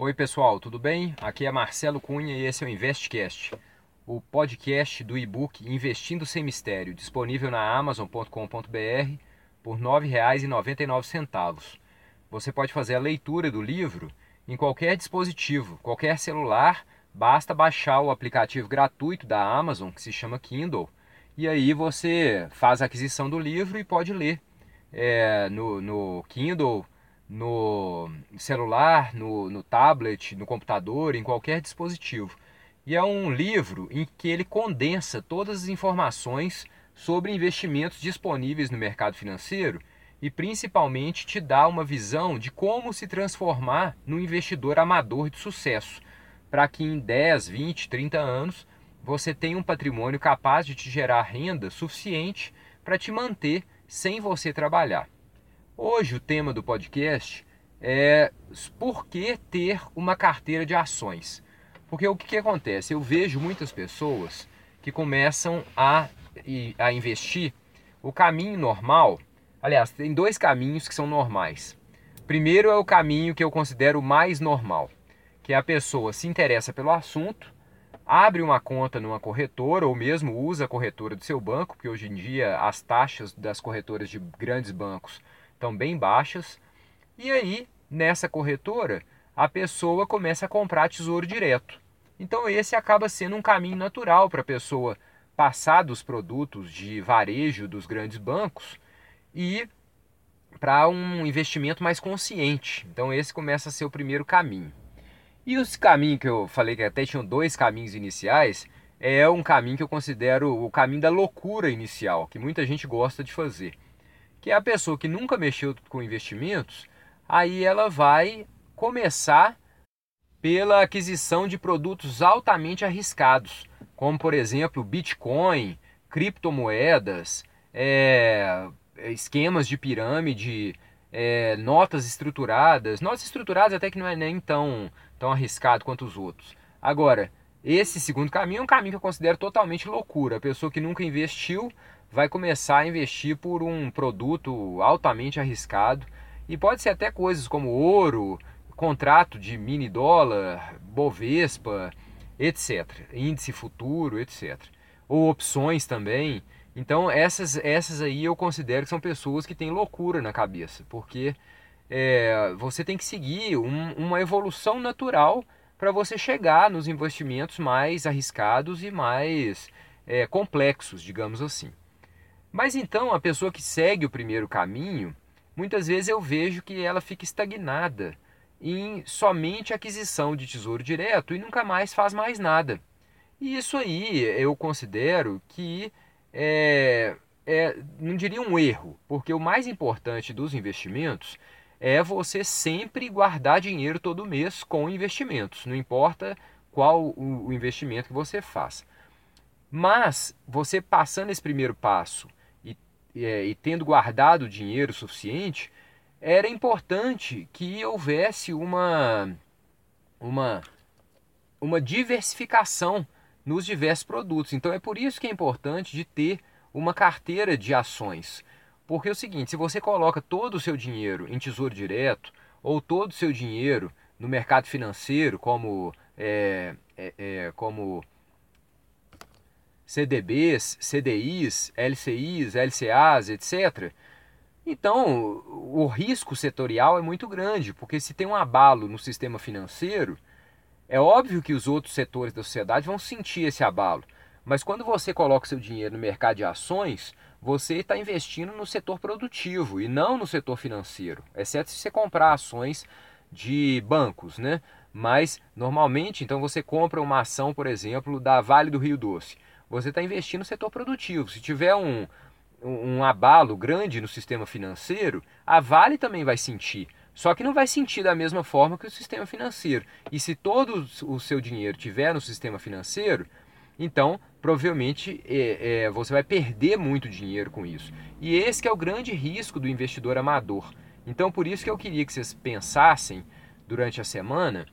Oi pessoal, tudo bem? Aqui é Marcelo Cunha e esse é o Investcast, o podcast do e-book Investindo Sem Mistério, disponível na amazon.com.br por R$ 9,99. Você pode fazer a leitura do livro em qualquer dispositivo, qualquer celular, basta baixar o aplicativo gratuito da Amazon que se chama Kindle e aí você faz a aquisição do livro e pode ler é, no, no Kindle no celular, no, no tablet, no computador, em qualquer dispositivo. E é um livro em que ele condensa todas as informações sobre investimentos disponíveis no mercado financeiro e principalmente te dá uma visão de como se transformar num investidor amador de sucesso, para que em 10, 20, 30 anos você tenha um patrimônio capaz de te gerar renda suficiente para te manter sem você trabalhar. Hoje o tema do podcast é por que ter uma carteira de ações. Porque o que, que acontece? Eu vejo muitas pessoas que começam a, a investir. O caminho normal, aliás, tem dois caminhos que são normais. Primeiro é o caminho que eu considero mais normal, que é a pessoa se interessa pelo assunto, abre uma conta numa corretora ou mesmo usa a corretora do seu banco, porque hoje em dia as taxas das corretoras de grandes bancos bem baixas. E aí, nessa corretora, a pessoa começa a comprar tesouro direto. Então, esse acaba sendo um caminho natural para a pessoa passar dos produtos de varejo dos grandes bancos e para um investimento mais consciente. Então, esse começa a ser o primeiro caminho. E os caminhos que eu falei que até tinham dois caminhos iniciais, é um caminho que eu considero o caminho da loucura inicial, que muita gente gosta de fazer que é a pessoa que nunca mexeu com investimentos, aí ela vai começar pela aquisição de produtos altamente arriscados, como por exemplo Bitcoin, criptomoedas, é, esquemas de pirâmide, é, notas estruturadas. Notas estruturadas até que não é nem tão, tão arriscado quanto os outros. Agora, esse segundo caminho é um caminho que eu considero totalmente loucura. A pessoa que nunca investiu vai começar a investir por um produto altamente arriscado e pode ser até coisas como ouro, contrato de mini dólar, Bovespa, etc, índice futuro, etc, ou opções também. Então essas essas aí eu considero que são pessoas que têm loucura na cabeça, porque é, você tem que seguir um, uma evolução natural para você chegar nos investimentos mais arriscados e mais é, complexos, digamos assim. Mas então a pessoa que segue o primeiro caminho, muitas vezes eu vejo que ela fica estagnada em somente aquisição de tesouro direto e nunca mais faz mais nada. E isso aí eu considero que é, é, não diria um erro, porque o mais importante dos investimentos é você sempre guardar dinheiro todo mês com investimentos, não importa qual o, investimento que você faz. Mas você passando esse primeiro passo é, e tendo guardado dinheiro suficiente, era importante que houvesse uma, uma, uma diversificação nos diversos produtos. Então é por isso que é importante de ter uma carteira de ações. Porque é o seguinte, se você coloca todo o seu dinheiro em tesouro direto ou todo o seu dinheiro no mercado financeiro, como, é, é, é, como CDBs, CDIs, LCIs, LCAs, etc. Então, o risco setorial é muito grande, porque se tem um abalo no sistema financeiro, é óbvio que os outros setores da sociedade vão sentir esse abalo. Mas quando você coloca seu dinheiro no mercado de ações, você está investindo no setor produtivo e não no setor financeiro, exceto se você comprar ações de bancos, né? Mas normalmente, então você compra uma ação, por exemplo, da Vale do Rio Doce você está investindo no setor produtivo. Se tiver um, um abalo grande no sistema financeiro, a Vale também vai sentir. Só que não vai sentir da mesma forma que o sistema financeiro. E se todo o seu dinheiro tiver no sistema financeiro, então provavelmente é, é, você vai perder muito dinheiro com isso. E esse é o grande risco do investidor amador. Então por isso que eu queria que vocês pensassem durante a semana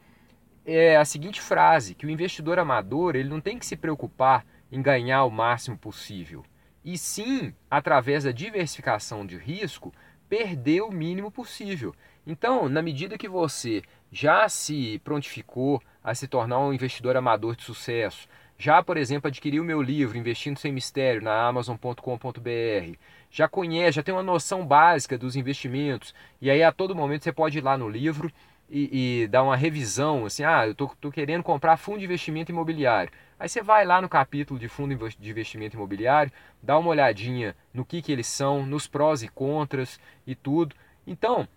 é a seguinte frase, que o investidor amador ele não tem que se preocupar em ganhar o máximo possível, e sim, através da diversificação de risco, perder o mínimo possível. Então, na medida que você já se prontificou a se tornar um investidor amador de sucesso, já, por exemplo, adquiriu meu livro Investindo Sem Mistério na Amazon.com.br, já conhece, já tem uma noção básica dos investimentos, e aí a todo momento você pode ir lá no livro e, e dar uma revisão, assim, ah, eu tô, tô querendo comprar fundo de investimento imobiliário. Aí você vai lá no capítulo de fundo de investimento imobiliário, dá uma olhadinha no que, que eles são, nos prós e contras e tudo. Então,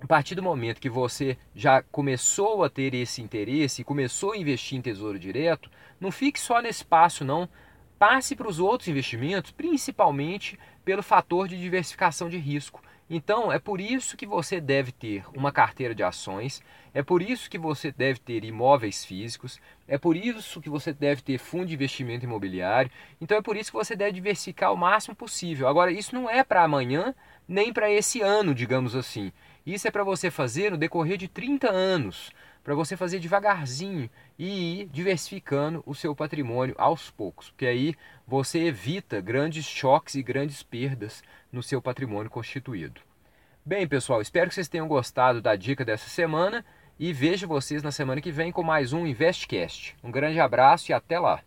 a partir do momento que você já começou a ter esse interesse e começou a investir em tesouro direto, não fique só nesse passo não. Passe para os outros investimentos, principalmente pelo fator de diversificação de risco. Então, é por isso que você deve ter uma carteira de ações, é por isso que você deve ter imóveis físicos, é por isso que você deve ter fundo de investimento imobiliário. Então, é por isso que você deve diversificar o máximo possível. Agora, isso não é para amanhã, nem para esse ano, digamos assim. Isso é para você fazer no decorrer de 30 anos, para você fazer devagarzinho e ir diversificando o seu patrimônio aos poucos, porque aí você evita grandes choques e grandes perdas no seu patrimônio constituído. Bem, pessoal, espero que vocês tenham gostado da dica dessa semana e vejo vocês na semana que vem com mais um InvestCast. Um grande abraço e até lá!